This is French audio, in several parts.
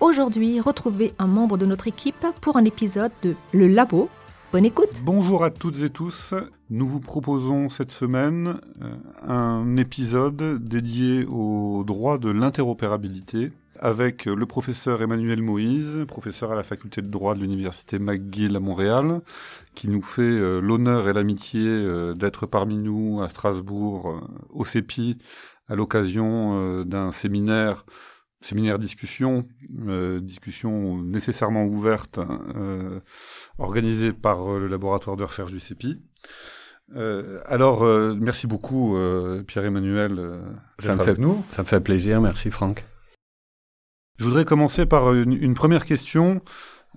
Aujourd'hui, retrouvez un membre de notre équipe pour un épisode de Le Labo. Bonne écoute Bonjour à toutes et tous. Nous vous proposons cette semaine euh, un épisode dédié au droit de l'interopérabilité avec le professeur Emmanuel Moïse, professeur à la faculté de droit de l'université McGill à Montréal, qui nous fait euh, l'honneur et l'amitié euh, d'être parmi nous à Strasbourg au CEPI à l'occasion d'un séminaire séminaire discussion, euh, discussion nécessairement ouverte, euh, organisée par euh, le laboratoire de recherche du CEPI. Euh, alors, merci beaucoup, Pierre-Emmanuel, d'être avec nous. Ça me fait plaisir, merci Franck. Je voudrais commencer par une, une première question,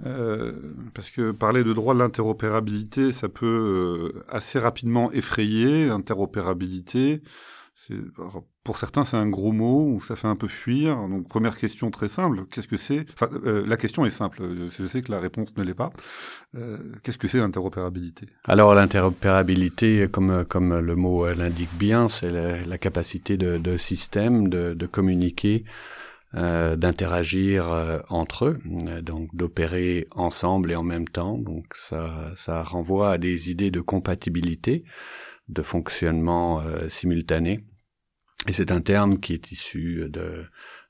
parce que parler de droit de l'interopérabilité, ça peut assez rapidement effrayer, interopérabilité. Pour certains, c'est un gros mot ou ça fait un peu fuir. Donc, première question très simple, qu'est-ce que c'est? Enfin, euh, La question est simple, je sais que la réponse ne l'est pas. Euh, qu'est-ce que c'est l'interopérabilité? Alors, l'interopérabilité, comme, comme le mot l'indique bien, c'est la, capacité de, de système de, de communiquer, euh, d'interagir euh, entre eux, donc d'opérer ensemble et en même temps. Donc, ça, ça renvoie à des idées de compatibilité de fonctionnement euh, simultané. Et c'est un terme qui est issu de,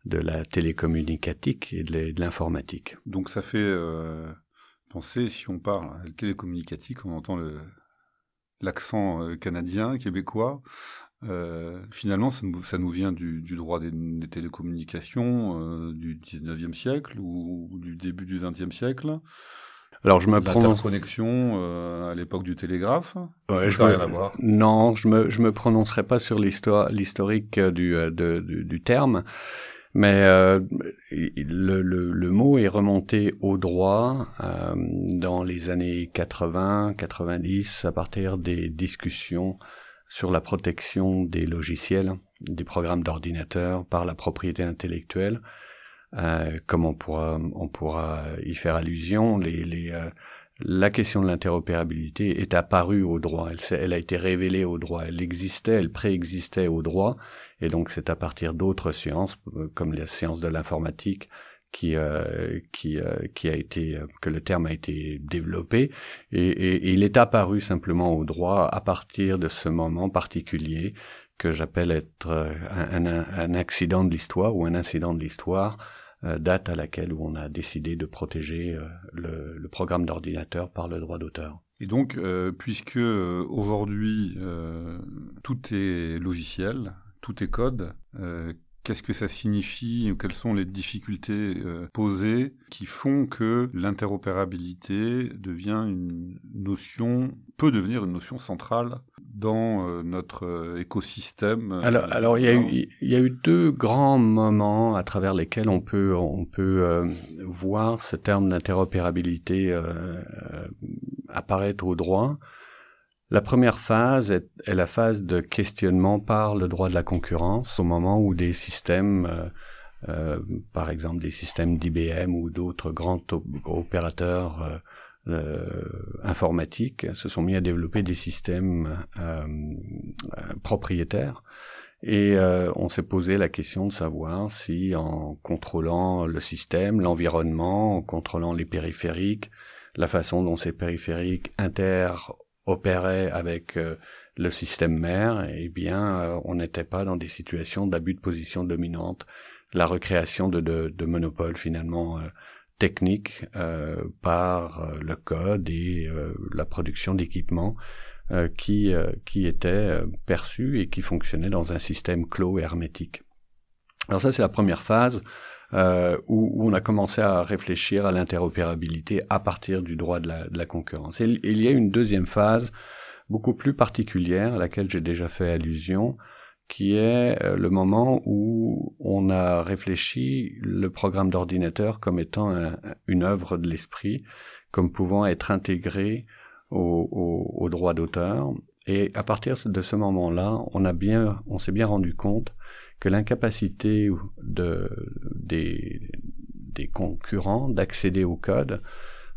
de la télécommunicatique et de l'informatique. Donc ça fait euh, penser, si on parle de télécommunicatique, on entend l'accent euh, canadien, québécois. Euh, finalement, ça nous, ça nous, vient du, du droit des, des télécommunications euh, du 19e siècle ou, ou, du début du 20e siècle. Alors je me connexion euh, à l'époque du télégraphe. Ouais, je me... rien à voir. Non, je me je me prononcerai pas sur l'histoire l'historique du, euh, de, du, du terme, mais euh, le, le, le, mot est remonté au droit euh, dans les années 80, 90 à partir des discussions sur la protection des logiciels, des programmes d'ordinateur par la propriété intellectuelle. Euh, comme on pourra, on pourra y faire allusion, les, les, euh, la question de l'interopérabilité est apparue au droit, elle, elle, a été révélée au droit, elle existait, elle préexistait au droit, et donc c'est à partir d'autres sciences, euh, comme les sciences de l'informatique, qui euh, qui euh, qui a été que le terme a été développé. Et, et, et, il est apparu simplement au droit à partir de ce moment particulier que j'appelle être un, un, accident de l'histoire ou un incident de l'histoire, euh, date à laquelle on a décidé de protéger euh, le, programme d'ordinateur par le droit d'auteur. Et donc, euh, puisque euh, aujourd'hui tout est logiciel, tout est code, qu'est-ce que ça signifie ou quelles sont les difficultés euh, posées qui font que l'interopérabilité devient une notion, peut devenir une notion centrale dans euh, notre euh, écosystème. Alors, alors il y a eu, il y a eu deux grands moments à travers lesquels on peut, on peut voir ce terme d'interopérabilité apparaître au droit. La première phase est, est, la phase de questionnement par le droit de la concurrence, au moment où des systèmes, euh, euh, par exemple des systèmes d'IBM ou d'autres grands opérateurs euh, euh, informatiques, se sont mis à développer des systèmes euh, propriétaires. Et on s'est posé la question de savoir si en contrôlant le système, l'environnement, en contrôlant les périphériques, la façon dont ces périphériques inter opérait avec euh, le système mère, eh bien, euh, on n'était pas dans des situations d'abus de position dominante, la recréation de, de, monopoles finalement euh, techniques par le code et la production d'équipements qui, qui étaient perçus et qui fonctionnaient dans un système clos et hermétique. Alors ça, c'est la première phase. Euh, où, où, on a commencé à réfléchir à l'interopérabilité à partir du droit de la, de la concurrence. Il y a une deuxième phase beaucoup plus particulière à laquelle j'ai déjà fait allusion, qui est euh, le moment où on a réfléchi le programme d'ordinateur comme étant une œuvre de l'esprit, comme pouvant être intégré au, au, au droit d'auteur. Et à partir de ce moment-là, on a bien, on s'est bien rendu compte que l'incapacité de, des, des concurrents d'accéder au code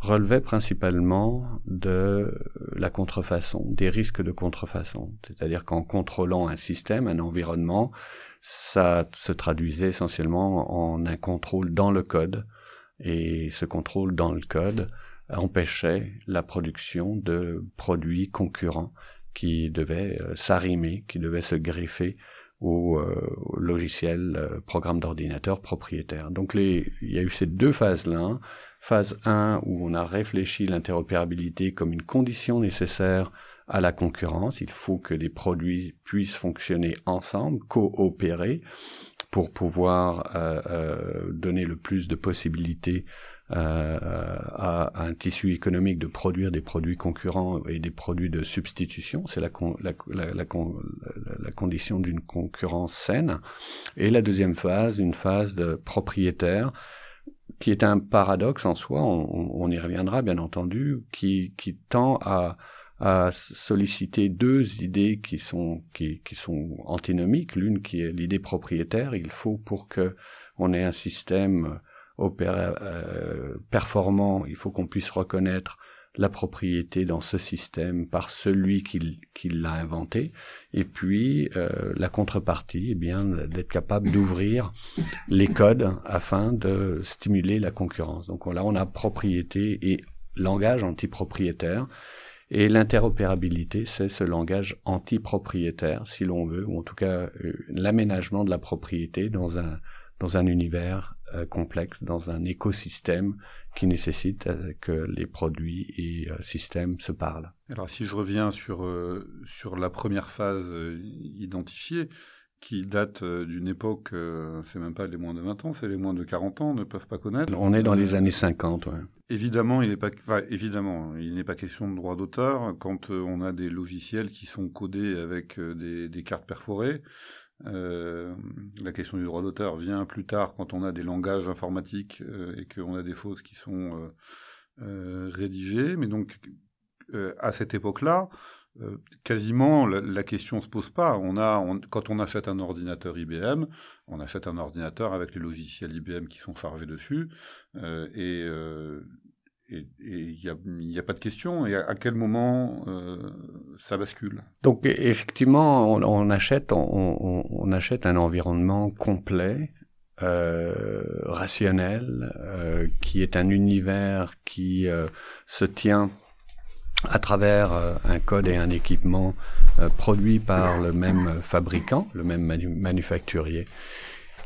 relevait principalement de la contrefaçon, des risques de contrefaçon. C'est-à-dire qu'en contrôlant un système, un environnement, ça se traduisait essentiellement en un contrôle dans le code. Et ce contrôle dans le code empêchait la production de produits concurrents qui devaient euh, s'arrimer, qui devaient se greffer au, euh, logiciel euh, programme d'ordinateur propriétaire. Donc les, il y a eu ces deux phases-là. Phase 1 où on a réfléchi l'interopérabilité comme une condition nécessaire à la concurrence. Il faut que les produits puissent fonctionner ensemble, coopérer pour pouvoir euh, euh, donner le plus de possibilités euh, à, un tissu économique de produire des produits concurrents et des produits de substitution. C'est la, la, la, la, condition d'une concurrence saine. Et la deuxième phase, une phase de propriétaire qui est un paradoxe en soi, on, y reviendra bien entendu, qui, qui tend à, à solliciter deux idées qui sont qui, qui sont antinomiques. L'une qui est l'idée propriétaire. Il faut pour que on ait un système euh, performant, il faut qu'on puisse reconnaître la propriété dans ce système par celui qui, qui l'a inventé, et puis euh, la contrepartie, eh bien d'être capable d'ouvrir les codes afin de stimuler la concurrence. Donc là, on a propriété et langage antipropriétaire, et l'interopérabilité, c'est ce langage antipropriétaire, si l'on veut, ou en tout cas euh, l'aménagement de la propriété dans un dans un univers euh, complexe, dans un écosystème qui nécessite euh, que les produits et euh, systèmes se parlent. Alors si je reviens sur, sur la première phase identifiée, qui date d'une époque, c'est même pas les moins de 20 ans, c'est les moins de 40 ans, ne peuvent pas connaître. On est dans les années 50, ouais. Évidemment, il n'est pas, enfin, évidemment, il n'est pas question de droit d'auteur quand on a des logiciels qui sont codés avec des, des cartes perforées. Euh, la question du droit d'auteur vient plus tard quand on a des langages informatiques euh, et qu'on a des choses qui sont euh, rédigées. Mais donc, à cette époque-là, quasiment la, la, question se pose pas. On a, quand on achète un ordinateur IBM, on achète un ordinateur avec les logiciels IBM qui sont chargés dessus, et et il n'y a, pas de question. Et à, quel moment euh, ça bascule? Donc effectivement, on, achète, on, achète un environnement complet, euh, rationnel, euh, qui est un univers qui se tient à travers un code et un équipement produit par le même fabricant, le même manufacturier.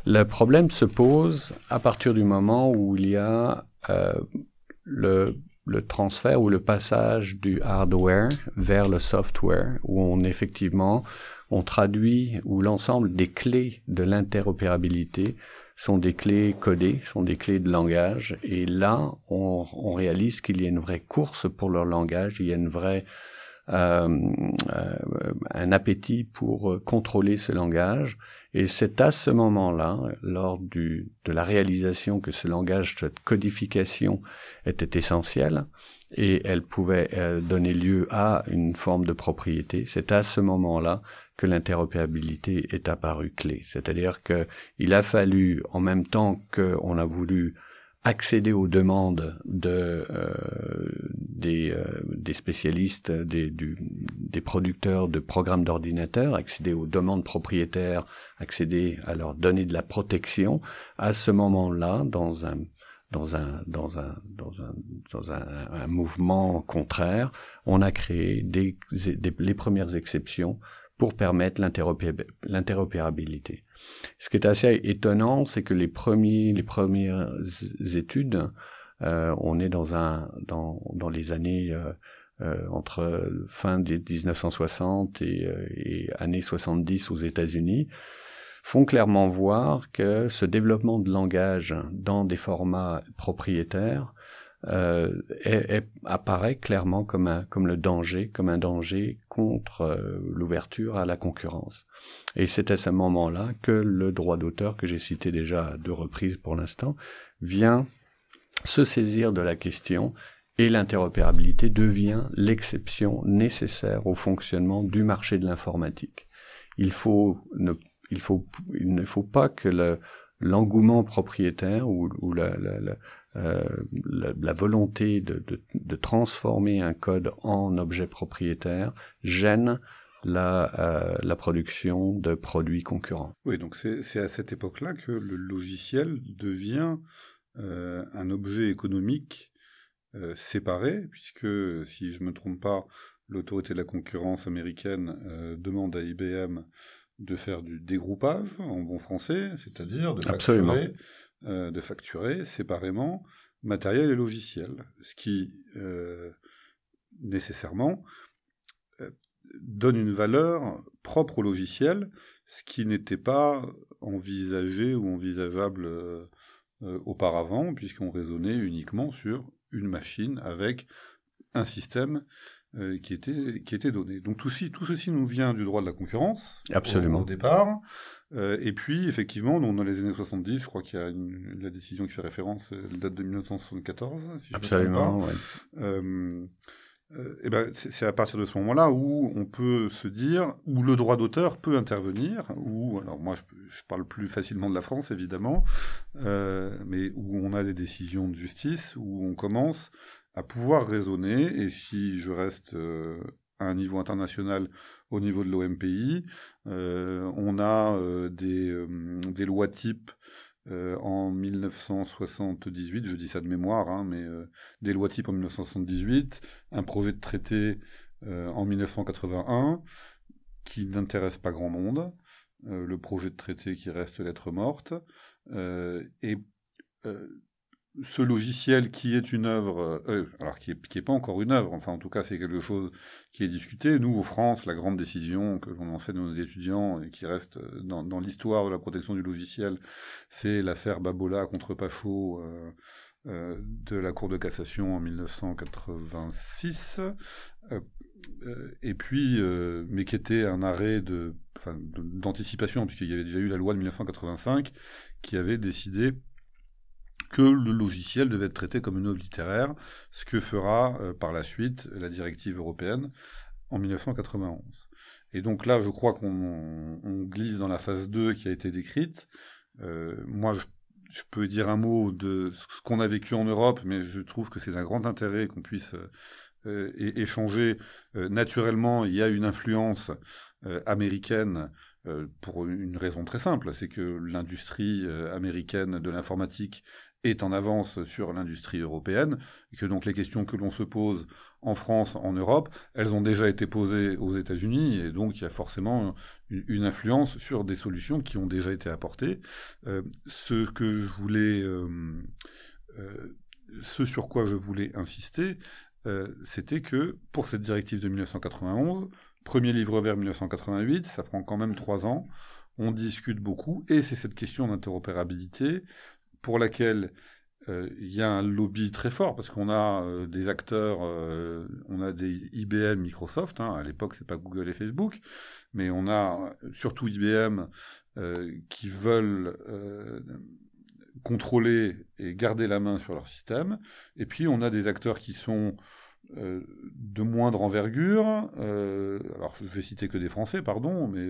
Le problème se pose à partir du moment où il y a le, le transfert ou le passage du hardware vers le software, où on effectivement on traduit où l'ensemble des clés de l'interopérabilité sont des clés codées, sont des clés de langage, et là on, on réalise qu'il y a une vraie course pour leur langage, il y a une vraie euh, euh, un appétit pour euh, contrôler ce langage. Et c'est à ce moment-là, lors de la réalisation que ce langage de codification était essentiel et elle pouvait donner lieu à une forme de propriété, c'est à ce moment-là que l'interopérabilité est apparue clé. C'est-à-dire qu'il a fallu, en même temps qu'on a voulu accéder aux demandes de, euh, des, euh, des, spécialistes, des, des producteurs de programmes d'ordinateurs, accéder aux demandes propriétaires, accéder à leur donner de la protection. À ce moment-là, dans un dans un dans un dans un dans un, mouvement contraire, on a créé les premières exceptions pour permettre l'interopérabilité. Ce qui est assez étonnant, c'est que les premiers, les premières études, euh, on est dans un, dans, dans les années euh, euh, entre fin des 1960 et, euh, et années 70 aux États-Unis, font clairement voir que ce développement de langage dans des formats propriétaires euh, apparaît clairement comme, un, comme le danger, comme un danger contre euh, l'ouverture à la concurrence. Et c'est à ce moment-là que le droit d'auteur, que j'ai cité déjà à deux reprises pour l'instant, vient se saisir de la question et l'interopérabilité devient l'exception nécessaire au fonctionnement du marché de l'informatique. Il faut ne, il faut, il ne faut pas que le, l'engouement propriétaire ou, ou la, euh, la, volonté de, de, de, transformer un code en objet propriétaire gêne la, euh, la production de produits concurrents. Oui, donc c'est à cette époque-là que le logiciel devient euh, un objet économique séparé, puisque si je me trompe pas, l'autorité de la concurrence américaine demande à IBM de faire du dégroupage en bon français, c'est-à-dire de facturer, euh, de facturer séparément matériel et logiciel, ce qui euh, nécessairement euh, donne une valeur propre au logiciel, ce qui n'était pas envisagé ou envisageable auparavant, puisqu'on raisonnait uniquement sur une machine avec un système euh, qui était qui était donné. Donc tout ceci, tout ceci nous vient du droit de la concurrence Absolument. Au, au départ. Euh, et puis effectivement, dans les années 70, je crois qu'il y a une, la décision qui fait référence, elle date de 1974. Si je Absolument. Me pas. Ouais. Euh, euh, et ben c'est à partir de ce moment-là où on peut se dire où le droit d'auteur peut intervenir où alors moi je, je, parle plus facilement de la France évidemment euh, mais où on a des décisions de justice où on commence à pouvoir raisonner et si je reste euh, à un niveau international au niveau de l'OMPI euh, on a euh, des, lois types en 1978, je dis ça de mémoire, hein, mais des lois types en 1978, un projet de traité en 1981 qui n'intéresse pas grand monde, le projet de traité qui reste lettre morte, et ce logiciel qui est une œuvre, euh, alors qui est, qui pas encore une œuvre, enfin en tout cas c'est quelque chose qui est discuté. Nous, en France, la grande décision que l'on enseigne à nos étudiants et qui reste dans, dans l'histoire de la protection du logiciel, c'est l'affaire Babola contre Pachot euh, euh, de la Cour de cassation en 1986. Euh, et puis, euh, mais qui était un arrêt de, d'anticipation, puisqu'il y avait déjà eu la loi de 1985 qui avait décidé que le logiciel devait être traité comme une œuvre littéraire, ce que fera euh, par la suite la directive européenne en 1991. Et donc là, je crois qu'on on glisse dans la phase 2 qui a été décrite. Euh, moi, je, peux dire un mot de ce qu'on a vécu en Europe, mais je trouve que c'est d'un grand intérêt qu'on puisse euh, échanger. Naturellement, il y a une influence américaine pour une raison très simple, c'est que l'industrie américaine de l'informatique est en avance sur l'industrie européenne, et que donc les questions que l'on se pose en France, en Europe, elles ont déjà été posées aux États-Unis, et donc il y a forcément une, influence sur des solutions qui ont déjà été apportées. Euh, ce que je voulais, euh, euh, ce sur quoi je voulais insister, c'était que pour cette directive de 1991, premier livre vert 1988, ça prend quand même trois ans. On discute beaucoup, et c'est cette question d'interopérabilité pour laquelle euh, il y a un lobby très fort parce qu'on a euh, des acteurs, euh, on a des IBM, Microsoft. Hein, à l'époque, c'est pas Google et Facebook, mais on a surtout IBM qui veulent contrôler et garder la main sur leur système. Et puis, on a des acteurs qui sont de moindre envergure. alors, je vais citer que des Français, pardon, mais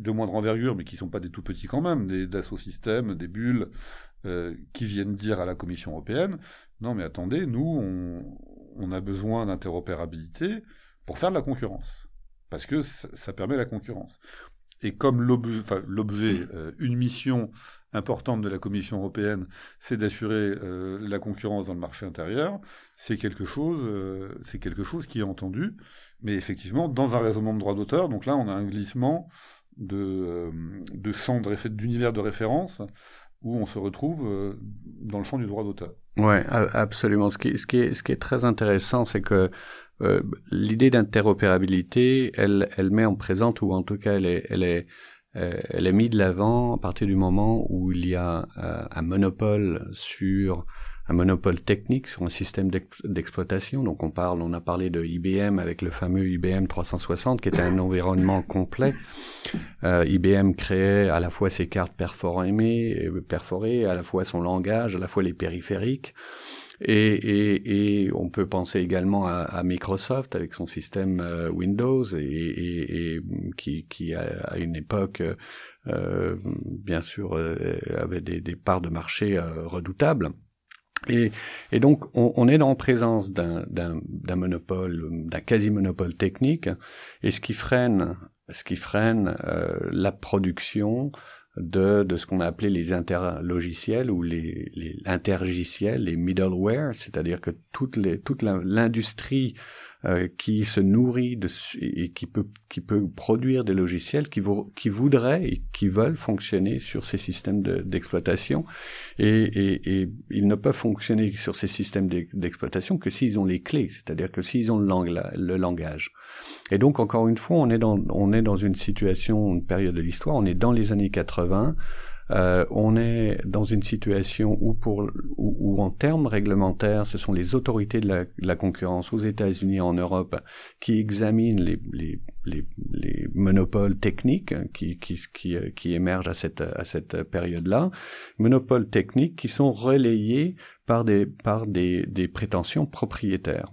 de moindre envergure, mais qui sont pas des tout petits quand même, des Dassault Systèmes, des Bulles, euh, qui viennent dire à la Commission européenne, non mais attendez, nous, on, on a besoin d'interopérabilité pour faire de la concurrence, parce que ça, permet la concurrence. Et comme l'objet, enfin, l'objet euh, une mission importante de la Commission européenne, c'est d'assurer euh, la concurrence dans le marché intérieur, c'est quelque chose, euh, c'est quelque chose qui est entendu, mais effectivement dans un raisonnement de droit d'auteur. Donc là, on a un glissement de, de champ d'univers de référence où on se retrouve euh, dans le champ du droit d'auteur. Ouais, absolument. Ce qui, ce qui, est, ce qui est très intéressant, c'est que euh, l'idée d'interopérabilité, elle, elle met en présente, ou en tout cas, elle est, elle est, euh, elle est mise de l'avant à partir du moment où il y a euh, un monopole sur un monopole technique sur un système d'exploitation. Donc on parle, on a parlé de IBM avec le fameux IBM 360 qui était un environnement complet. Euh, IBM créait à la fois ses cartes perforées, perforées, à la fois son langage, à la fois les périphériques. Et, et, et, on peut penser également à, à Microsoft avec son système euh, Windows et, et qui, qui, à une époque, euh, bien sûr, euh, avait des, des, parts de marché euh, redoutables. Et, et, donc, on, on, est en présence d'un monopole, d'un quasi-monopole technique, et ce qui freine, ce qui freine euh, la production de, de ce qu'on a appelé les interlogiciels ou les, les intergiciels, les middleware, c'est-à-dire que toute, l'industrie euh, qui se nourrit de, et qui peut, qui peut produire des logiciels qui, qui voudraient et qui veulent fonctionner sur ces systèmes d'exploitation. et, et, et, ils ne peuvent fonctionner sur ces systèmes d'exploitation que s'ils ont les clés, c'est-à-dire que s'ils ont le, le langage. Et donc, encore une fois, on est dans, on est dans une situation, une période de l'histoire, on est dans les années 80, euh, on est dans une situation où, pour, où, en termes réglementaires, ce sont les autorités de la, concurrence aux États-Unis, en Europe, qui examinent les, les, les, les monopoles techniques qui, qui, qui, qui, émergent à cette, à cette période-là, monopoles techniques qui sont relayés par des, par des, des prétentions propriétaires.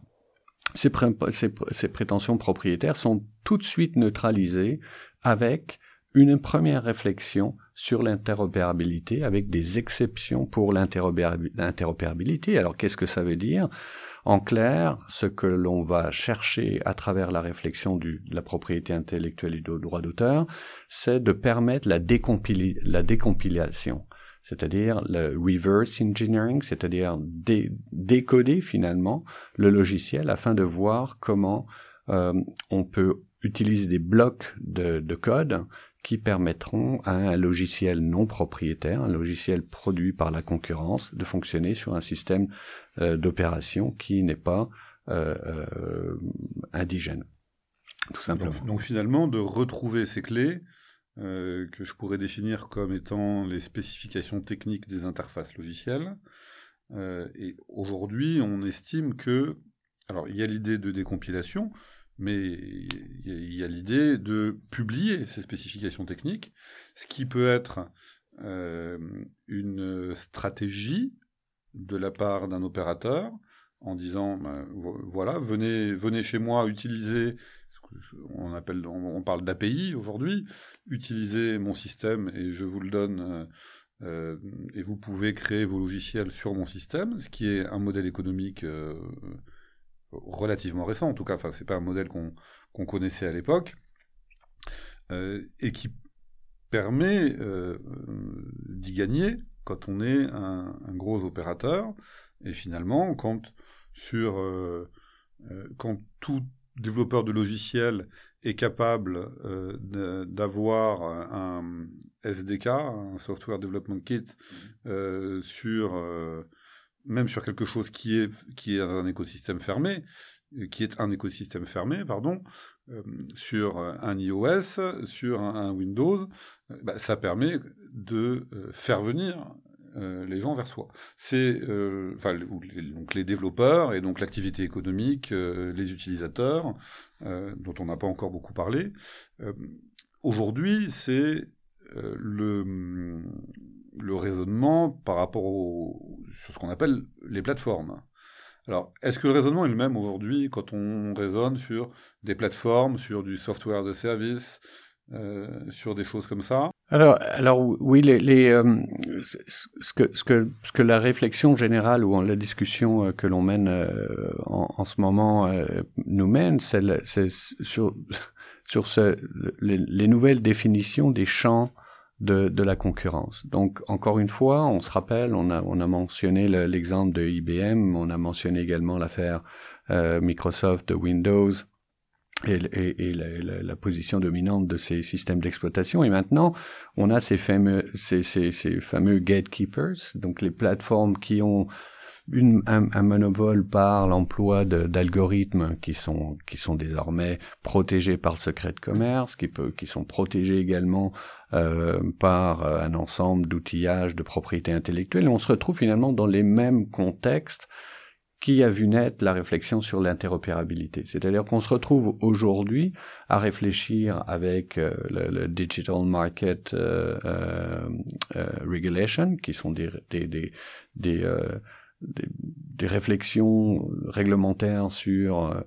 Ces prétentions propriétaires sont tout de suite neutralisées avec une première réflexion sur l'interopérabilité avec des exceptions pour l'interopérabilité. Alors qu'est-ce que ça veut dire? En clair, ce que l'on va chercher à travers la réflexion de la propriété intellectuelle et du droit d'auteur, c'est de permettre la, la décompilation c'est-à-dire le reverse engineering, c'est-à-dire décoder finalement le logiciel afin de voir comment euh, on peut utiliser des blocs de, de code qui permettront à un logiciel non propriétaire, un logiciel produit par la concurrence, de fonctionner sur un système euh, d'opération qui n'est pas euh, euh, indigène. Tout simplement. Donc, finalement, de retrouver ces clés que je pourrais définir comme étant les spécifications techniques des interfaces logicielles. et aujourd'hui, on estime que, alors il y a l'idée de décompilation, mais il y a, l'idée de publier ces spécifications techniques, ce qui peut être euh, une stratégie de la part d'un opérateur en disant ben, voilà venez venez chez moi utiliser on appelle on, parle d'API aujourd'hui utilisez mon système et je vous le donne euh, euh, et vous pouvez créer vos logiciels sur mon système ce qui est un modèle économique relativement récent, en tout cas, enfin, c'est pas un modèle qu'on connaissait à l'époque, euh, et qui permet euh, d'y gagner quand on est un, gros opérateur, et finalement, quand sur euh, quand tout développeur de logiciel est capable d'avoir un SDK, un Software Development Kit, mmh. sur même sur quelque chose qui est, qui est un écosystème fermé, euh, qui est un écosystème fermé, pardon, euh, sur un iOS, sur un, Windows, euh, bah, ça permet de faire venir les gens vers soi. C'est donc les développeurs et donc l'activité économique, les utilisateurs, dont on n'a pas encore beaucoup parlé. Aujourd'hui, c'est le le raisonnement par rapport au, sur ce qu'on appelle les plateformes. Alors, est-ce que le raisonnement est le même aujourd'hui quand on raisonne sur des plateformes, sur du software de service, euh, sur des choses comme ça? Alors, alors oui, euh, ce que la réflexion générale ou la discussion euh, que l'on mène en, ce moment nous mène, c'est sur les, nouvelles définitions des champs de, la concurrence. Donc, encore une fois, on se rappelle, on a, on a mentionné l'exemple de IBM, on a mentionné également l'affaire euh, Microsoft Windows et, et, la, position dominante de ces systèmes d'exploitation. Et maintenant, on a ces fameux, ces, ces fameux gatekeepers, donc les plateformes qui ont une, un, un, monopole par l'emploi d'algorithmes qui sont qui sont désormais protégés par le secret de commerce, qui peut qui sont protégés également euh, par euh, un ensemble d'outillages de propriété intellectuelle. On se retrouve finalement dans les mêmes contextes qui a vu naître la réflexion sur l'interopérabilité. C'est-à-dire qu'on se retrouve aujourd'hui à réfléchir avec euh, le, Digital Market euh, euh, Regulation, qui sont des, des, des, des, des réflexions réglementaires sur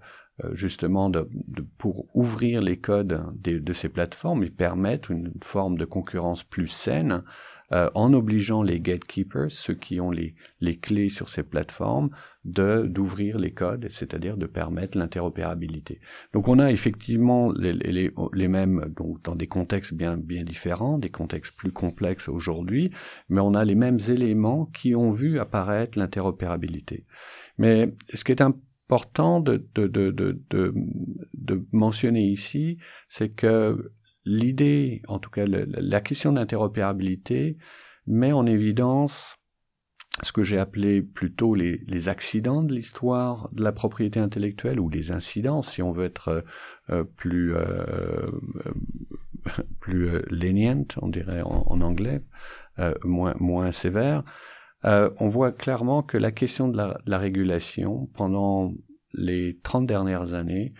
justement de, pour ouvrir les codes de, de, ces plateformes et permettre une forme de concurrence plus saine euh, en obligeant les gatekeepers, ceux qui ont les, les clés sur ces plateformes, de d'ouvrir les codes, c'est-à-dire de permettre l'interopérabilité. Donc on a effectivement les, les, les mêmes, donc dans des contextes bien bien différents, des contextes plus complexes aujourd'hui, mais on a les mêmes éléments qui ont vu apparaître l'interopérabilité. Mais ce qui est important de, de, de, de, de mentionner ici, c'est que l'idée, en tout cas la, question d'interopérabilité, met en évidence ce que j'ai appelé plutôt les, accidents de l'histoire de la propriété intellectuelle ou les incidents, si on veut être euh, euh, plus euh, plus lenient, on dirait en, anglais, moins moins sévère. on voit clairement que la question la, de la régulation pendant les 30 dernières années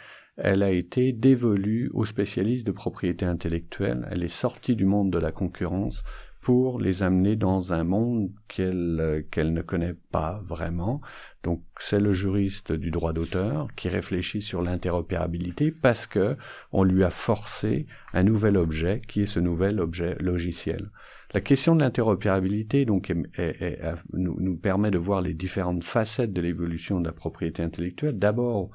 elle a été dévolue aux spécialistes de propriété intellectuelle. Elle est sortie du monde de la concurrence pour les amener dans un monde qu'elle ne connaît pas vraiment. Donc c'est le juriste du droit d'auteur qui réfléchit sur l'interopérabilité parce que on lui a forcé un nouvel objet qui est ce nouvel objet logiciel. La question de l'interopérabilité donc nous, nous permet de voir les différentes facettes de l'évolution de la propriété intellectuelle. D'abord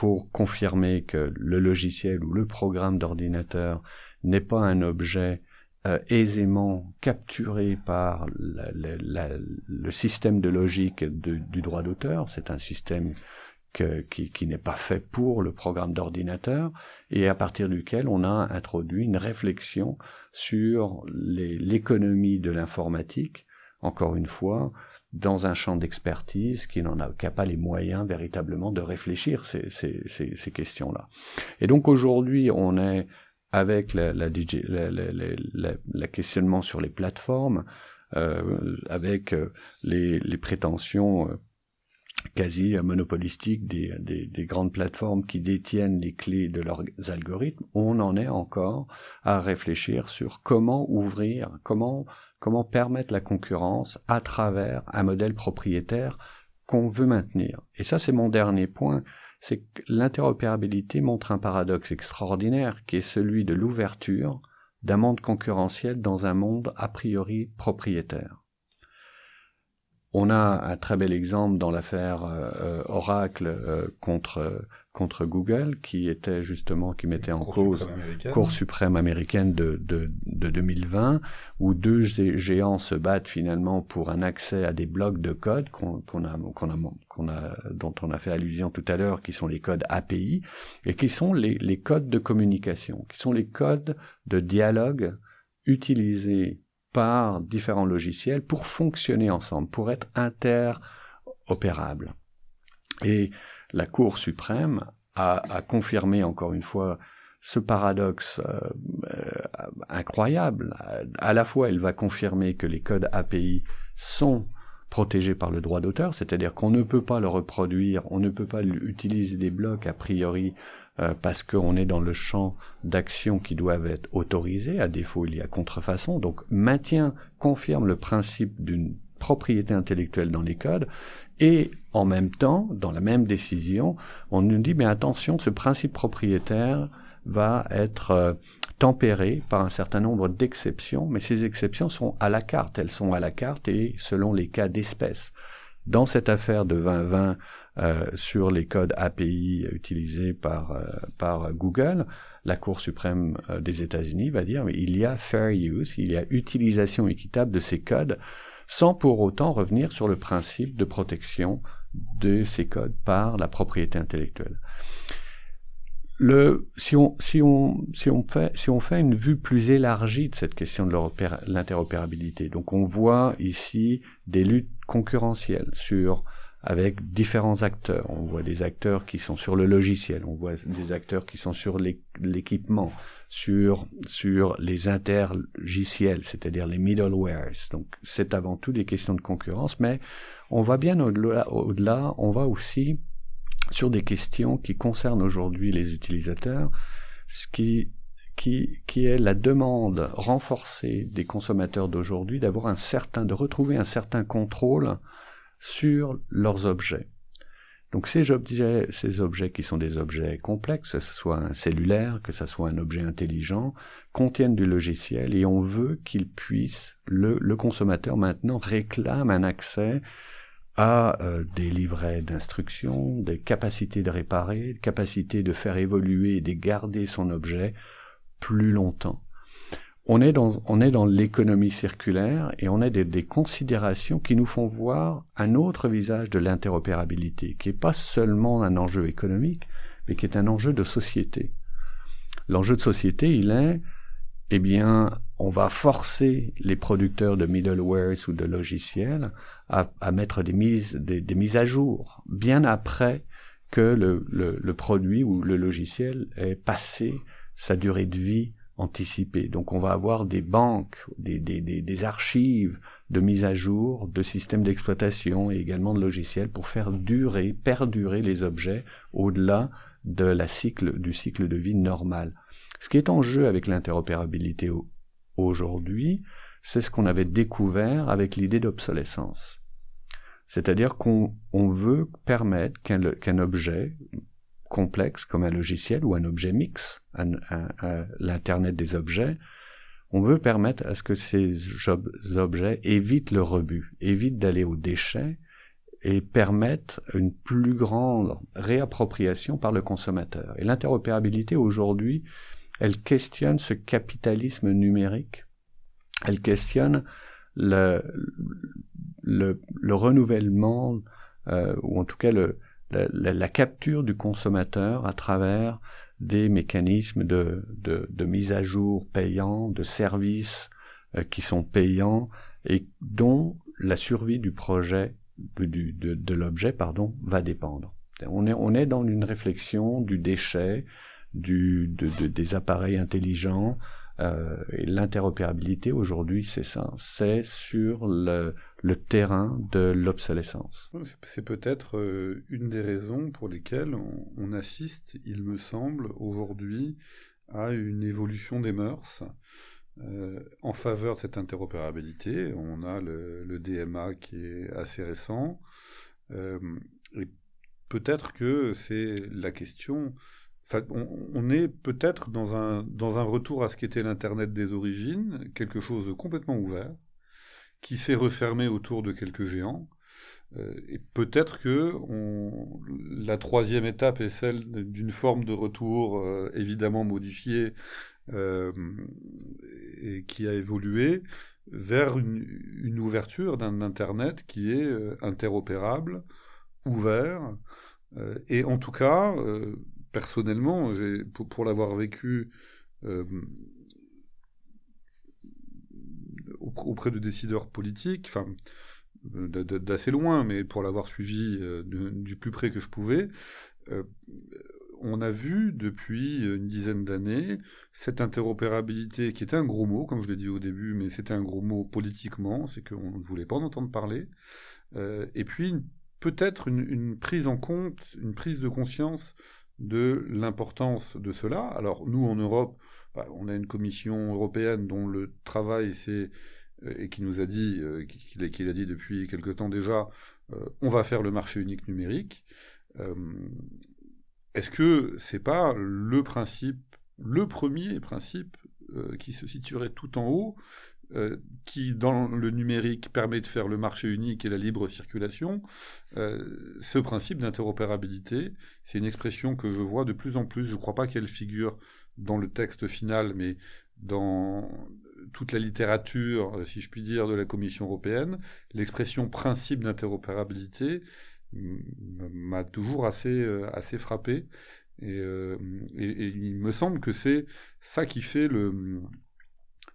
pour confirmer que le logiciel ou le programme d'ordinateur n'est pas un objet euh, aisément capturé par le système de logique du droit d'auteur. C'est un système qui, qui n'est pas fait pour le programme d'ordinateur et à partir duquel on a introduit une réflexion sur l'économie de l'informatique, encore une fois, dans un champ d'expertise qui n'en a, pas les moyens véritablement de réfléchir ces, ces, ces, ces questions-là. Et donc aujourd'hui, on est avec la, la, la, la, questionnement sur les plateformes, euh, avec euh, les, les, prétentions euh, quasi monopolistiques des, des, des, grandes plateformes qui détiennent les clés de leurs algorithmes, on en est encore à réfléchir sur comment ouvrir, comment comment permettre la concurrence à travers un modèle propriétaire qu'on veut maintenir. Et ça, c'est mon dernier point, c'est que l'interopérabilité montre un paradoxe extraordinaire qui est celui de l'ouverture d'un monde concurrentiel dans un monde a priori propriétaire. On a un très bel exemple dans l'affaire euh, euh, Oracle euh, contre contre Google, qui était justement qui mettait en cause Cour suprême américaine de, de, de 2020, où deux géants se battent finalement pour un accès à des blocs de code qu'on a, qu'on a, a, dont on a fait allusion tout à l'heure, qui sont les codes API et qui sont les, les codes de communication, qui sont les codes de dialogue utilisés par différents logiciels pour fonctionner ensemble, pour être interopérables. Et la Cour suprême a, a confirmé encore une fois ce paradoxe euh, incroyable. À la fois, elle va confirmer que les codes API sont protégés par le droit d'auteur, c'est-à-dire qu'on ne peut pas le reproduire, on ne peut pas utiliser des blocs a priori euh, parce qu'on est dans le champ d'action qui doivent être autorisés, à défaut il y a contrefaçon, donc maintient, confirme le principe d'une propriété intellectuelle dans les codes, et en même temps, dans la même décision, on nous dit mais attention, ce principe propriétaire va être euh, tempéré par un certain nombre d'exceptions, mais ces exceptions sont à la carte, elles sont à la carte et selon les cas d'espèce. Dans cette affaire de 2020 euh, sur les codes API utilisés par, euh, par Google, la Cour suprême des États-Unis va dire mais il y a fair use, il y a utilisation équitable de ces codes sans pour autant revenir sur le principe de protection de ces codes par la propriété intellectuelle. Le, si, on, si, on, si, on fait, si on fait une vue plus élargie de cette question de l'interopérabilité, donc on voit ici des luttes concurrentielle sur avec différents acteurs. On voit des acteurs qui sont sur le logiciel, on voit des acteurs qui sont sur l'équipement, sur sur les intergiciels, c'est-à-dire les middlewares. Donc c'est avant tout des questions de concurrence, mais on va bien au-delà, au-delà on va aussi sur des questions qui concernent aujourd'hui les utilisateurs, ce qui qui, qui est la demande renforcée des consommateurs d'aujourd'hui d'avoir un certain, de retrouver un certain contrôle sur leurs objets. Donc ces objets, ces objets qui sont des objets complexes, que ce soit un cellulaire, que ce soit un objet intelligent, contiennent du logiciel et on veut qu'ils puissent, le, le, consommateur maintenant réclame un accès à euh, des livrets d'instructions, des capacités de réparer, capacités de faire évoluer et de garder son objet plus longtemps on est dans, on est dans l'économie circulaire et on a des, des, considérations qui nous font voir un autre visage de l'interopérabilité, qui n'est pas seulement un enjeu économique, mais qui est un enjeu de société. L'enjeu de société, il est, eh bien, on va forcer les producteurs de middlewares ou de logiciels à, mettre des mises, des, mises à jour, bien après que le, produit ou le logiciel ait passé sa durée de vie anticipé. Donc on va avoir des banques, des, archives de mise à jour, de systèmes d'exploitation et également de logiciels pour faire durer, perdurer les objets au-delà de la cycle, du cycle de vie normal. Ce qui est en jeu avec l'interopérabilité aujourd'hui, c'est ce qu'on avait découvert avec l'idée d'obsolescence. C'est-à-dire qu'on veut permettre qu'un objet, complexe comme un logiciel ou un objet mix, l'Internet des objets, on veut permettre à ce que ces objets évitent le rebut, évitent d'aller aux déchets et permettent une plus grande réappropriation par le consommateur. Et l'interopérabilité aujourd'hui, elle questionne ce capitalisme numérique, elle questionne le, le, le renouvellement, euh, ou en tout cas le, la, la, capture du consommateur à travers des mécanismes de, de, de mise à jour payants, de services euh, qui sont payants et dont la survie du projet, de, l'objet, pardon, va dépendre. On est, on est dans une réflexion du déchet, du, de, des appareils intelligents, euh, et l'interopérabilité aujourd'hui, c'est ça, c'est sur le, terrain de l'obsolescence. C'est peut-être euh, une des raisons pour lesquelles on, assiste, il me semble, aujourd'hui à une évolution des mœurs euh, en faveur de cette interopérabilité. On a le, DMA qui est assez récent. Euh, peut-être que c'est la question on, est peut-être dans un, dans un retour à ce qu'était l'Internet des origines, quelque chose de complètement ouvert, qui s'est refermé autour de quelques géants. Euh, et peut-être que la troisième étape est celle d'une forme de retour évidemment modifiée et qui a évolué vers une, ouverture d'un Internet qui est interopérable, ouvert, et en tout cas personnellement, pour, l'avoir vécu euh, auprès de décideurs politiques, enfin d'assez loin, mais pour l'avoir suivi euh, du plus près que je pouvais, euh, on a vu depuis une dizaine d'années cette interopérabilité qui était un gros mot, comme je l'ai dit au début, mais c'était un gros mot politiquement, c'est qu'on ne voulait pas en entendre parler, et puis peut-être une, prise en compte, une prise de conscience de l'importance de cela. Alors nous, en Europe, bah, on a une commission européenne dont le travail, c'est euh, et qui nous a dit, euh, qu'il a, dit depuis quelque temps déjà, euh, on va faire le marché unique numérique. Est-ce que c'est pas le principe, le premier principe qui se situerait tout en haut euh, qui, dans le numérique, permet de faire le marché unique et la libre circulation, euh, ce principe d'interopérabilité, c'est une expression que je vois de plus en plus. Je ne crois pas qu'elle figure dans le texte final, mais dans toute la littérature, si je puis dire, de la Commission européenne, l'expression principe d'interopérabilité m'a toujours assez, euh, assez frappé. Et, et, et, il me semble que c'est ça qui fait le,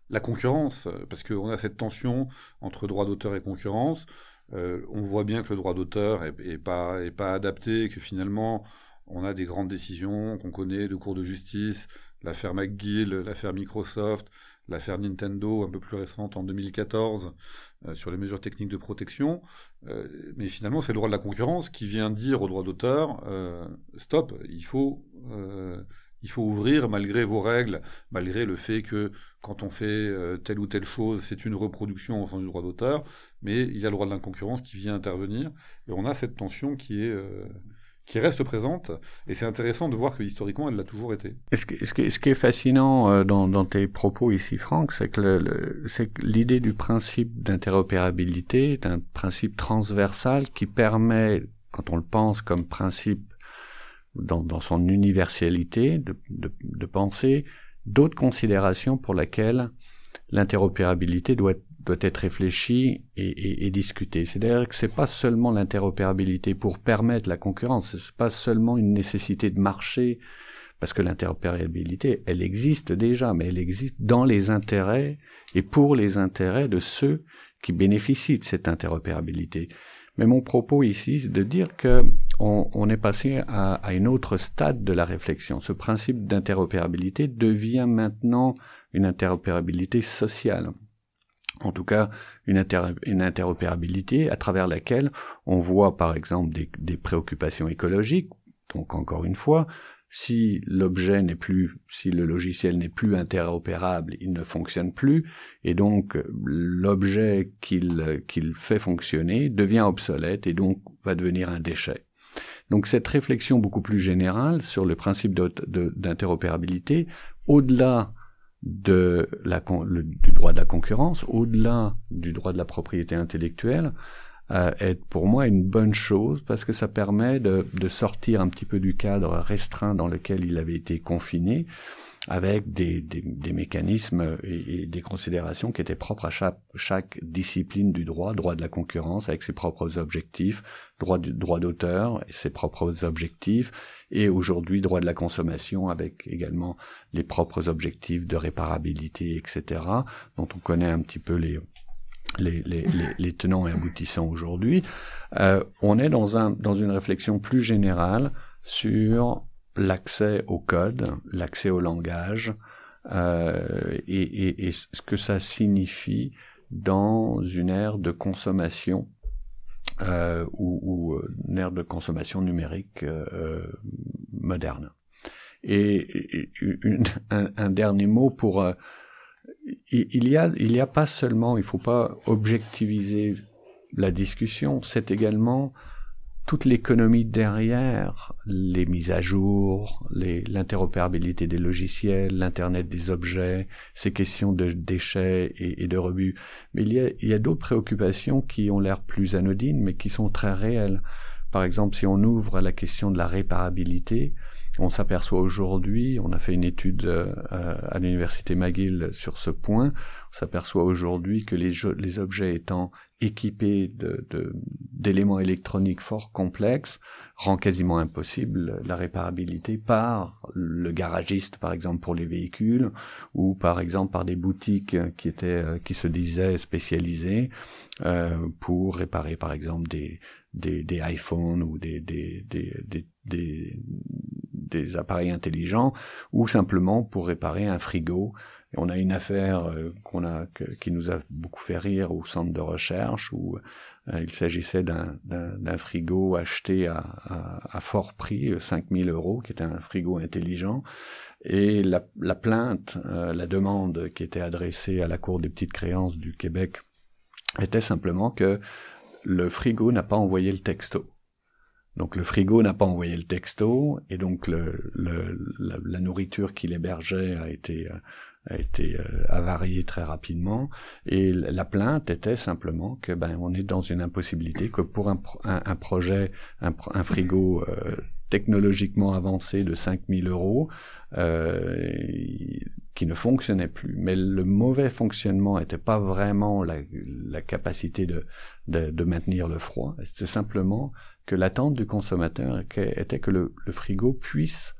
la concurrence, parce qu'on a cette tension entre droit d'auteur et concurrence. on voit bien que le droit d'auteur est, pas est pas adapté, que finalement on a des grandes décisions qu'on connaît de cours de justice, l'affaire McGill, l'affaire Microsoft, l'affaire Nintendo un peu plus récente en 2014 euh, sur les mesures techniques de protection. Euh, mais finalement, c'est le droit de la concurrence qui vient dire au droit d'auteur euh, stop, il faut il faut ouvrir malgré vos règles, malgré le fait que quand on fait telle ou telle chose, c'est une reproduction au sens du droit d'auteur, mais il y a le droit de la concurrence qui vient intervenir, et on a cette tension qui est, qui reste présente, et c'est intéressant de voir que historiquement, elle l'a toujours été. ce, qui, ce qui est fascinant euh, dans, tes propos ici, Franck, c'est que l'idée du principe d'interopérabilité est un principe transversal qui permet, quand on le pense comme principe dans, son universalité, de, de, penser d'autres considérations pour lesquelles l'interopérabilité doit doit être réfléchi et, et, et discuté. C'est-à-dire que c'est pas seulement l'interopérabilité pour permettre la concurrence, c'est pas seulement une nécessité de marché, parce que l'interopérabilité, elle existe déjà, mais elle existe dans les intérêts et pour les intérêts de ceux qui bénéficient de cette interopérabilité. Mais mon propos ici, c'est de dire que on, on est passé à, à une autre stade de la réflexion. Ce principe d'interopérabilité devient maintenant une interopérabilité sociale en tout cas une, interopérabilité à travers laquelle on voit par exemple des, des, préoccupations écologiques. Donc encore une fois, si l'objet n'est plus, si le logiciel n'est plus interopérable, il ne fonctionne plus, et donc l'objet qu'il qu'il fait fonctionner devient obsolète et donc va devenir un déchet. Donc cette réflexion beaucoup plus générale sur le principe d'interopérabilité, au-delà de la, du droit de la concurrence, au-delà du droit de la propriété intellectuelle, euh, est pour moi une bonne chose parce que ça permet de, de, sortir un petit peu du cadre restreint dans lequel il avait été confiné avec des, des, des mécanismes et, des considérations qui étaient propres à chaque, chaque, discipline du droit, droit de la concurrence avec ses propres objectifs, droit du droit d'auteur et ses propres objectifs, et aujourd'hui droit de la consommation avec également les propres objectifs de réparabilité, etc., dont on connaît un petit peu les les, les, les, tenants et aboutissants aujourd'hui, euh, on est dans, un, dans une réflexion plus générale sur l'accès au code, l'accès au langage, euh, et, et, et, ce que ça signifie dans une ère de consommation euh, ou, ou, une ère de consommation numérique euh, moderne. Et, un, un, dernier mot pour euh, il y a il y a pas seulement il faut pas objectiviser la discussion c'est également toute l'économie derrière, les mises à jour, l'interopérabilité des logiciels, l'Internet des objets, ces questions de déchets et, de rebuts. Mais il y a, il y a d'autres préoccupations qui ont l'air plus anodines, mais qui sont très réelles. Par exemple, si on ouvre à la question de la réparabilité, on s'aperçoit aujourd'hui, on a fait une étude euh, à l'université McGill sur ce point, on s'aperçoit aujourd'hui que les, objets étant équipés d'éléments électroniques fort complexes rend quasiment impossible la réparabilité par le garagiste, par exemple pour les véhicules, ou par exemple par des boutiques qui étaient euh, qui se disaient spécialisées euh, pour réparer par exemple des iPhones ou des, appareils intelligents ou simplement pour réparer un frigo. On a une affaire euh, qu'on a qui nous a beaucoup fait rire au centre de recherche où euh, il s'agissait d'un frigo acheté à, fort prix, 5000 euros, qui était un frigo intelligent. Et la, la plainte, euh, la demande qui était adressée à la Cour des petites créances du Québec était simplement que le frigo n'a pas envoyé le texto. Donc le frigo n'a pas envoyé le texto et donc la, nourriture qu'il hébergeait a été été euh, avariée très rapidement et la plainte était simplement que ben on est dans une impossibilité que pour un, projet un, frigo euh, technologiquement avancé de 5000 euros euh, qui ne fonctionnait plus. Mais le mauvais fonctionnement n'était pas vraiment la, la capacité de, de, de, maintenir le froid, c'est simplement que l'attente du consommateur était que le, frigo puisse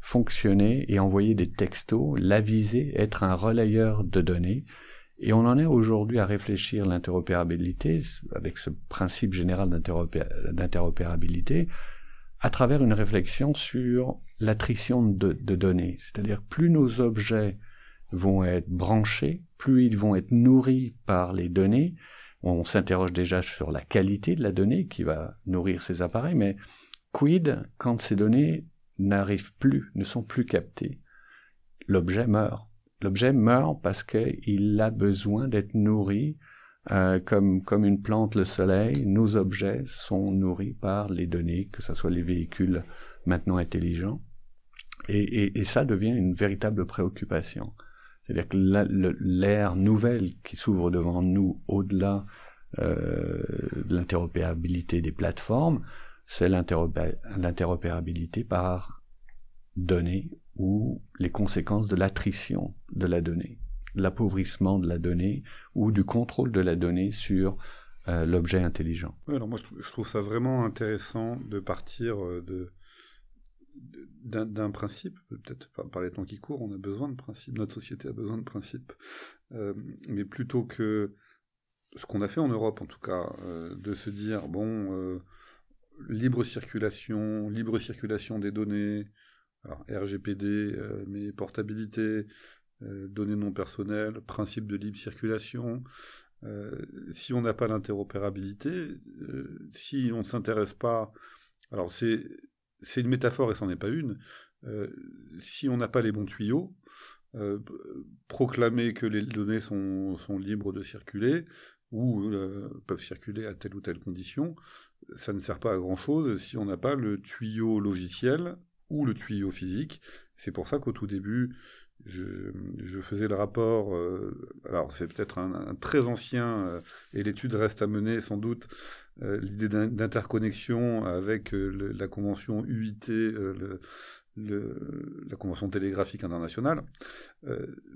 fonctionner et envoyer des textos, l'aviser, être un relayeur de données Et on en est aujourd'hui à réfléchir l'interopérabilité avec ce principe général d'interopérabilité à travers une réflexion sur l'attrition de données. C'est-à-dire plus nos objets vont être branchés, plus ils vont être nourris par les données. On s'interroge déjà sur la qualité de la donnée qui va nourrir ces appareils, mais quid quand ces données n'arrivent plus, ne sont plus captées? L'objet meurt. L'objet meurt parce qu'il a besoin d'être nourri euh, comme, comme une plante le soleil. Nos objets sont nourris par les données, que ce soit les véhicules maintenant intelligents. Et, et, et ça devient une véritable préoccupation. C'est-à-dire que l'ère nouvelle qui s'ouvre devant nous au-delà euh, de l'interopérabilité des plateformes, c'est l'interopérabilité par données ou les conséquences de l'attrition de la donnée, l'appauvrissement de la donnée ou du contrôle de la donnée sur euh, l'objet intelligent. alors moi je trouve, ça vraiment intéressant de partir euh, de d'un principe, peut-être par, les temps qui courent, on a besoin de principes, notre société a besoin de principes, euh, mais plutôt que ce qu'on a fait en Europe en tout cas, euh, de se dire, bon, euh, libre circulation, libre circulation des données, RGPD, mais portabilité, données non personnelles, principe de libre circulation, si on n'a pas l'interopérabilité, si on ne s'intéresse pas, alors c'est c'est une métaphore et c'en est pas une. Euh, si on n'a pas les bons tuyaux, euh, proclamer que les données sont, libres de circuler ou euh, peuvent circuler à telle ou telle condition, ça ne sert pas à grand chose si on n'a pas le tuyau logiciel ou le tuyau physique. C'est pour ça qu'au tout début, je, faisais le rapport, alors c'est peut-être un, très ancien, et l'étude reste à mener sans doute, euh, l'idée d'interconnexion avec euh, la convention UIT, euh, la convention télégraphique internationale.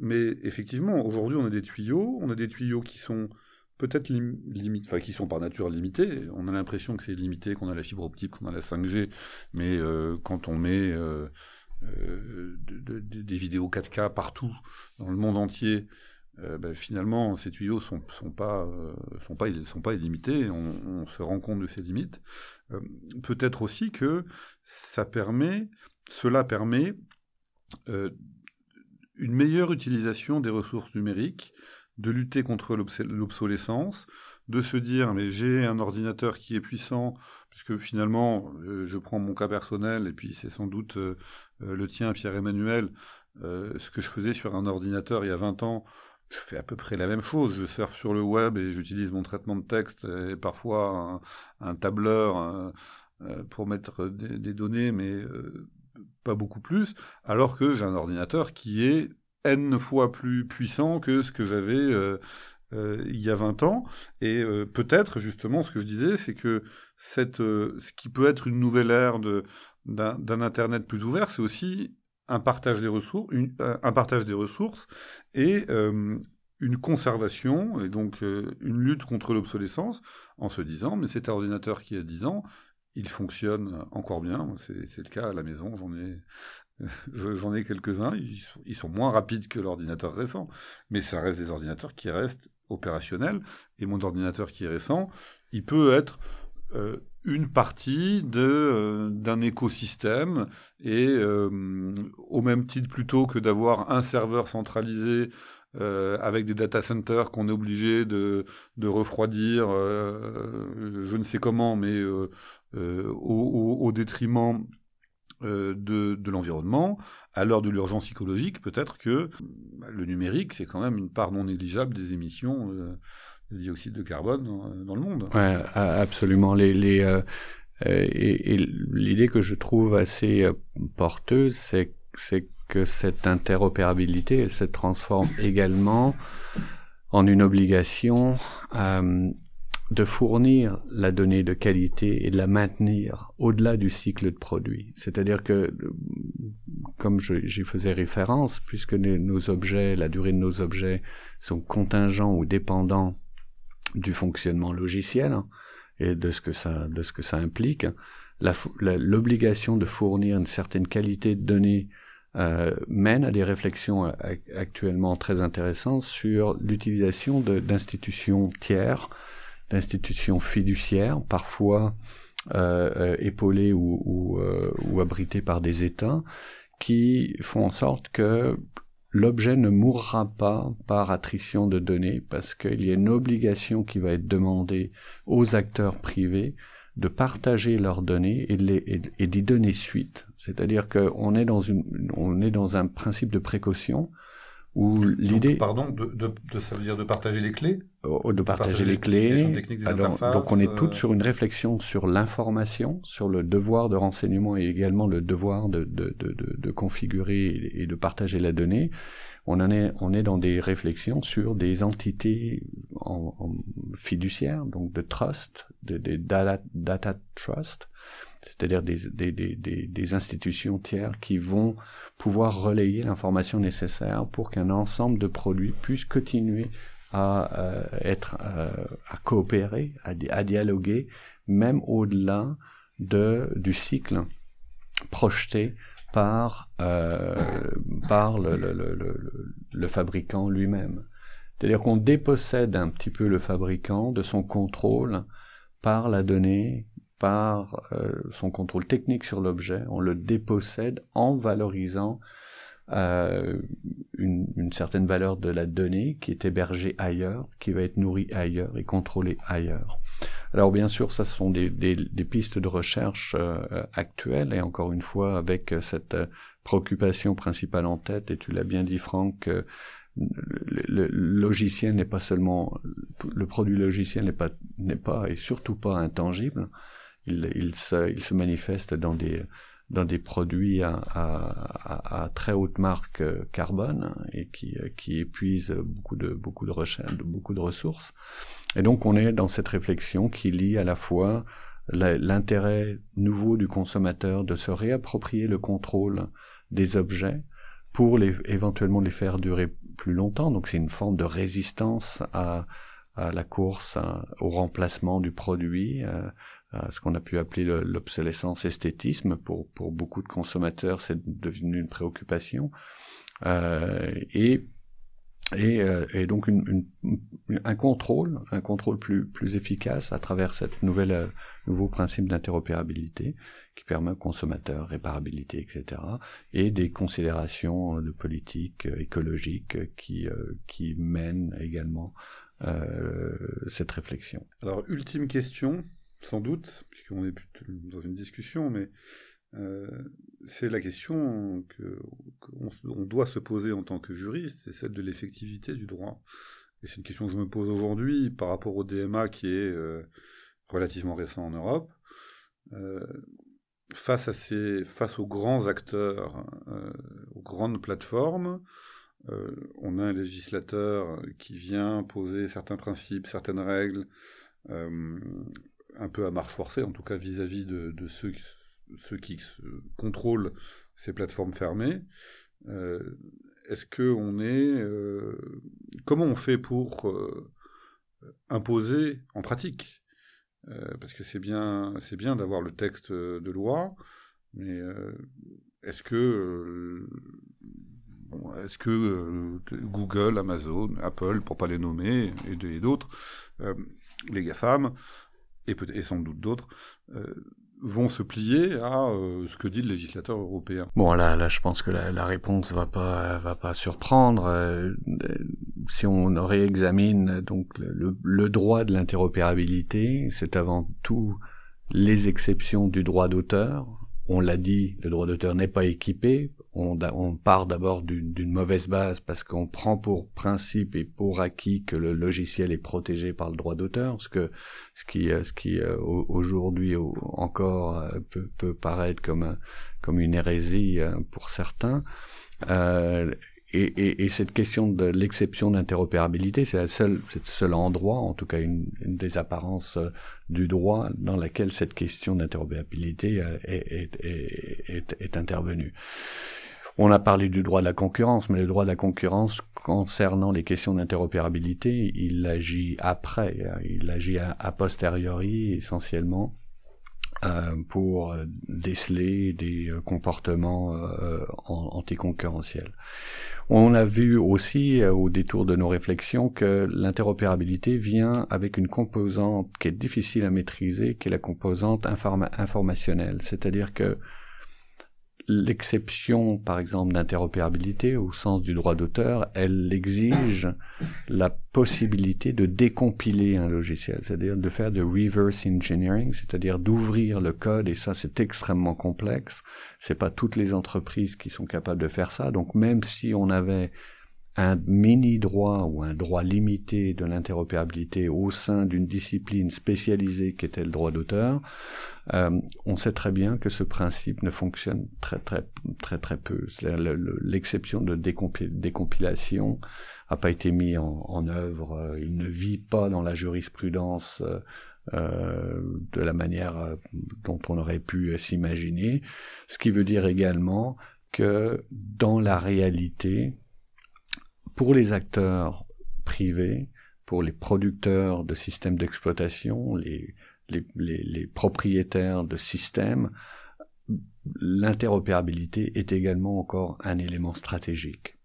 mais effectivement, aujourd'hui, on a des tuyaux, on a des tuyaux qui sont peut-être limite, enfin qui sont par nature limités. On a l'impression que c'est limité, qu'on a la fibre optique, qu'on a la 5G, mais quand on met des vidéos 4K partout dans le monde entier, euh, ben, finalement, ces tuyaux sont, sont pas, euh, illimités. On, se rend compte de ces limites. Euh, peut-être aussi que cela permet une meilleure utilisation des ressources numériques, de lutter contre l'obsolescence, de se dire mais j'ai un ordinateur qui est puissant, puisque finalement je prends mon cas personnel et puis c'est sans doute le tien Pierre-Emmanuel, ce que je faisais sur un ordinateur il y a 20 ans je fais à peu près la même chose. Je surfe sur le web et j'utilise mon traitement de texte et parfois un, tableur euh, euh, pour mettre des, données, mais euh, pas beaucoup plus. Alors que j'ai un ordinateur qui est n fois plus puissant que ce que j'avais il y a 20 ans. Et peut-être, justement, ce que je disais, c'est que cette, ce qui peut être une nouvelle ère d'un Internet plus ouvert, c'est aussi un partage des ressources, euh, un partage des ressources et euh, une conservation et donc euh, une lutte contre l'obsolescence en se disant mais cet ordinateur qui a 10 ans il fonctionne encore bien. C'est le cas à la maison. J'en ai j'en ai quelques-uns. Ils, sont moins rapides que l'ordinateur récent. Mais ça reste des ordinateurs qui restent opérationnels et mon ordinateur qui est récent il peut être une partie de euh, d'un écosystème. Et euh, au même titre plutôt que d'avoir un serveur centralisé euh, avec des data centers qu'on est obligé de, de refroidir, je ne sais comment, mais au, détriment de, de l'environnement, à l'heure de l'urgence psychologique, peut-être que bah, le numérique, c'est quand même une part non négligeable des émissions le dioxyde de carbone dans, le monde. Ouais, absolument. Les, les, euh, euh, et, l'idée que je trouve assez euh, porteuse, c'est que cette interopérabilité, elle se transforme également en une obligation euh, de fournir la donnée de qualité et de la maintenir au-delà du cycle de produit. C'est-à-dire que, comme j'y faisais référence, puisque nos objets, la durée de nos objets sont contingents ou dépendants du fonctionnement logiciel hein, et de ce que ça, de ce que ça implique. L'obligation de fournir une certaine qualité de données euh, mène à des réflexions actuellement très intéressantes sur l'utilisation d'institutions tiers, d'institutions fiduciaires, parfois euh, euh, épaulées ou, ou abritées par des États, qui font en sorte que l'objet ne mourra pas par attrition de données parce qu'il y a une obligation qui va être demandée aux acteurs privés de partager leurs données et, d'y donner suite. C'est-à-dire qu'on est dans un principe de précaution où l'idée. Pardon, de, de, ça veut dire de partager les clés. Oh, de, partager, les, clés. donc on est toutes euh, sur une réflexion sur l'information, sur le devoir de renseignement et également le devoir de, de, de, de configurer et de partager la donnée on en est, on est dans des réflexions sur des entités en, fiduciaires, donc de trust, de, data, trust, c'est-à-dire des, des, des, des, institutions tiers qui vont pouvoir relayer l'information nécessaire pour qu'un ensemble de produits puisse continuer à euh, être euh, à coopérer, à, à dialoguer, même au-delà de du cycle projeté par, euh, par le, le, le, le fabricant lui-même. C'est-à-dire qu'on dépossède un petit peu le fabricant de son contrôle par la donnée, par euh, son contrôle technique sur l'objet, on le dépossède en valorisant euh, une, une, certaine valeur de la donnée qui est hébergée ailleurs, qui va être nourrie ailleurs et contrôlée ailleurs. Alors bien sûr, ça ce sont des, des, des pistes de recherche euh, actuelles et encore une fois avec cette euh, préoccupation principale en tête, et tu l'as bien dit Franck, le, le, logiciel n'est pas seulement le produit logiciel n'est pas n'est pas et surtout pas intangible. Il, se, manifeste dans des dans des produits à, très haute marque euh, carbone hein, et qui, euh, qui épuisent beaucoup de beaucoup de ressources. Et donc on est dans cette réflexion qui lie à la fois l'intérêt nouveau du consommateur de se réapproprier le contrôle des objets pour éventuellement les faire durer plus longtemps. Donc c'est une forme de résistance à, la course, au remplacement du produit, euh, ce qu'on a pu appeler l'obsolescence esthétisme. Pour, pour beaucoup de consommateurs, c'est devenu une préoccupation. Euh, et et, euh, et, donc une, une, un contrôle, un contrôle plus, plus efficace à travers cette nouvelle euh, nouveau principe d'interopérabilité qui permet aux consommateurs réparabilité, etc. Et des considérations de politique écologique qui qui mènent également cette réflexion. Alors ultime question, sans doute, puisqu'on est dans une discussion, mais euh, c'est la question qu'on on doit se poser en tant que juriste, c'est celle de l'effectivité du droit. Et c'est une question que je me pose aujourd'hui par rapport au DMA qui est euh, relativement récent en Europe. Euh, face, à ces, face aux grands acteurs, aux grandes plateformes, on a un législateur qui vient poser certains principes, certaines règles, un peu à marche forcée, en tout cas vis-à-vis de, ceux, ceux, qui contrôlent ces plateformes fermées. Euh, est-ce que on est, euh, comment on fait pour euh, imposer en pratique? Parce que c'est bien, c'est bien d'avoir le texte de loi, mais est-ce que est-ce que Google, Amazon, Apple, pour pas les nommer, et d'autres, les GAFAM, et, peut sans doute d'autres, euh, vont se plier à euh, ce que dit le législateur européen. Bon là, là, je pense que la, réponse va pas va pas surprendre. Euh, si on réexamine donc le droit de l'interopérabilité, c'est avant tout les exceptions du droit d'auteur. On l'a dit, le droit d'auteur n'est pas équipé on, part d'abord d'une mauvaise base parce qu'on prend pour principe et pour acquis que le logiciel est protégé par le droit d'auteur, ce que ce qui ce qui euh, aujourd'hui encore euh, peut, peut, paraître comme comme une hérésie euh, pour certains. Euh, et, et, et, cette question de l'exception d'interopérabilité, c'est le seul, seul endroit, en tout cas une, une, des apparences du droit dans laquelle cette question d'interopérabilité est, est, est, est, intervenue. On a parlé du droit de la concurrence, mais le droit de la concurrence concernant les questions d'interopérabilité, il agit après, il agit a, posteriori essentiellement. euh, pour déceler des comportements anticoncurrentiels. On a vu aussi au détour de nos réflexions que l'interopérabilité vient avec une composante qui est difficile à maîtriser, qui est la composante informationnelle, c'est-à-dire que l'exception, par exemple, d'interopérabilité au sens du droit d'auteur, elle exige la possibilité de décompiler un logiciel, c'est-à-dire de faire de reverse engineering, c'est-à-dire d'ouvrir le code, et ça c'est extrêmement complexe. C'est pas toutes les entreprises qui sont capables de faire ça. Donc même si on avait un mini droit ou un droit limité de l'interopérabilité au sein d'une discipline spécialisée qui était le droit d'auteur, euh, on sait très bien que ce principe ne fonctionne très très très très peu. L'exception de décompilation a pas été mis en, œuvre. Il ne vit pas dans la jurisprudence. Euh, de la manière euh, dont on aurait pu s'imaginer, ce qui veut dire également que dans la réalité, pour les acteurs privés, pour les producteurs de systèmes d'exploitation, les, les, les, propriétaires de systèmes, l'interopérabilité est également encore un élément stratégique.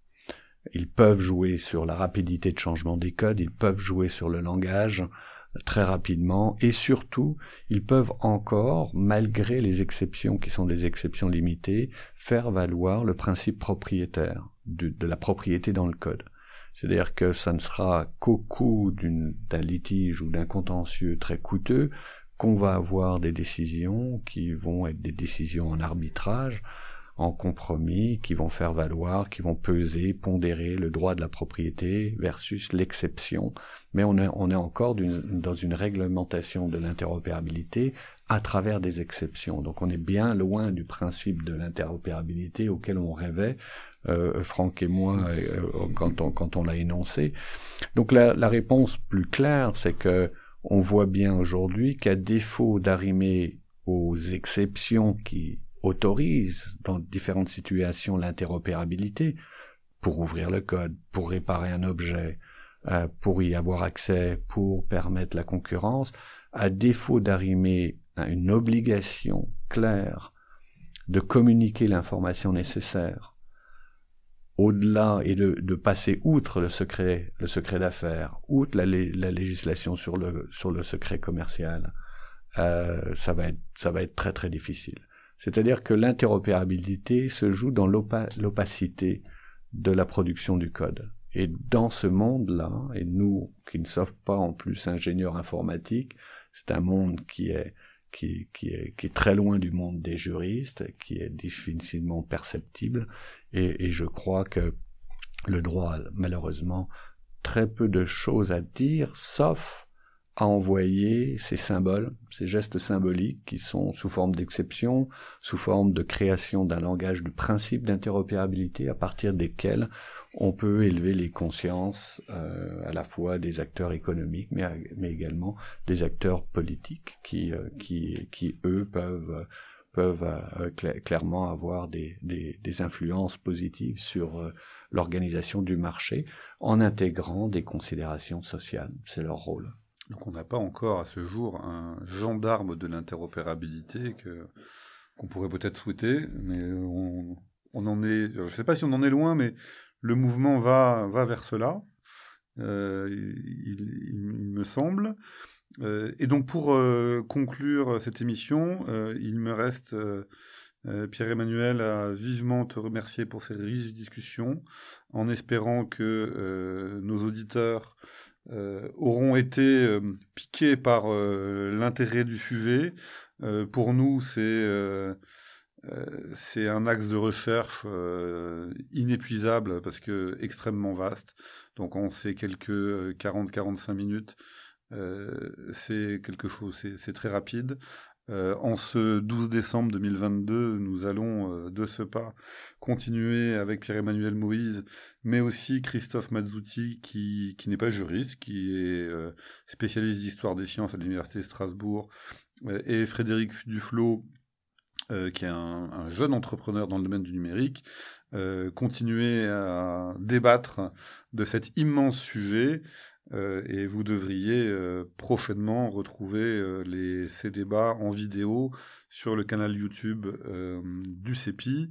Ils peuvent jouer sur la rapidité de changement des codes, ils peuvent jouer sur le langage très rapidement et surtout, ils peuvent encore, malgré les exceptions qui sont des exceptions limitées, faire valoir le principe propriétaire de, la propriété dans le code. C'est-à-dire que ça ne sera qu'au coût d'un litige ou d'un contentieux très coûteux qu'on va avoir des décisions qui vont être des décisions en arbitrage, en compromis, qui vont faire valoir, qui vont peser, pondérer le droit de la propriété versus l'exception. Mais on est, encore dans une réglementation de l'interopérabilité à travers des exceptions. Donc on est bien loin du principe de l'interopérabilité auquel on rêvait Franck et moi, euh, quand on, quand on l'a énoncé. Donc la, la réponse plus claire, c'est que on voit bien aujourd'hui qu'à défaut d'arrimer aux exceptions qui autorisent dans différentes situations l'interopérabilité, pour ouvrir le code, pour réparer un objet, euh, pour y avoir accès, pour permettre la concurrence, à défaut d'arrimer à une obligation claire de communiquer l'information nécessaire au-delà et de, de, passer outre le secret, le secret d'affaires, outre la, la, législation sur le, sur le secret commercial, euh, ça va être, ça va être très très difficile. C'est-à-dire que l'interopérabilité se joue dans l'opacité de la production du code. Et dans ce monde-là, et nous qui ne sommes pas en plus ingénieurs informatiques, c'est un monde qui est qui, est, très loin du monde des juristes, qui est difficilement perceptible, et, et je crois que le droit a malheureusement très peu de choses à dire, sauf à envoyer ces symboles, ces gestes symboliques qui sont sous forme d'exception, sous forme de création d'un langage du principe d'interopérabilité à partir desquels on peut élever les consciences euh, à la fois des acteurs économiques mais, mais également des acteurs politiques qui, euh, qui, qui eux peuvent peuvent euh, clairement avoir des, des, des, influences positives sur l'organisation du marché en intégrant des considérations sociales. C'est leur rôle. Donc on n'a pas encore à ce jour un gendarme de l'interopérabilité qu'on pourrait peut-être souhaiter, mais on, en est. Je ne sais pas si on en est loin, mais le mouvement va vers cela. Euh, il, me semble. Euh, et donc pour euh, conclure cette émission, il me reste Pierre-Emmanuel à vivement te remercier pour ces riches discussions, en espérant que nos auditeurs euh, auront été euh, piqués par euh, l'intérêt du sujet. pour nous, c'est c'est un axe de recherche inépuisable parce que extrêmement vaste. Donc on sait quelques 40-45 minutes. c'est quelque chose, c'est très rapide. Euh, en ce 12 décembre 2022, nous allons euh, de ce pas continuer avec Pierre-Emmanuel Moïse, mais aussi Christophe Mazzuti, qui, n'est pas juriste, qui est euh, spécialiste d'histoire des sciences à l'Université de Strasbourg, et Frédéric Duflo, qui est un, jeune entrepreneur dans le domaine du numérique, continuer à débattre de cet immense sujet. Et vous devriez prochainement retrouver les, ces débats en vidéo sur le canal YouTube du CEPI.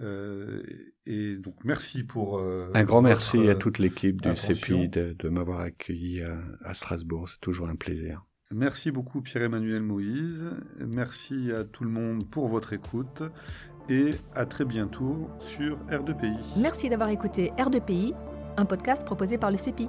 Euh, et donc merci pour euh, un grand merci à toute l'équipe du CEPI de, de m'avoir accueilli à, à Strasbourg. C'est toujours un plaisir. Merci beaucoup Pierre-Emmanuel Moïse. Merci à tout le monde pour votre écoute et à très bientôt sur R2PI. Merci d'avoir écouté R2PI, un podcast proposé par le CEPI.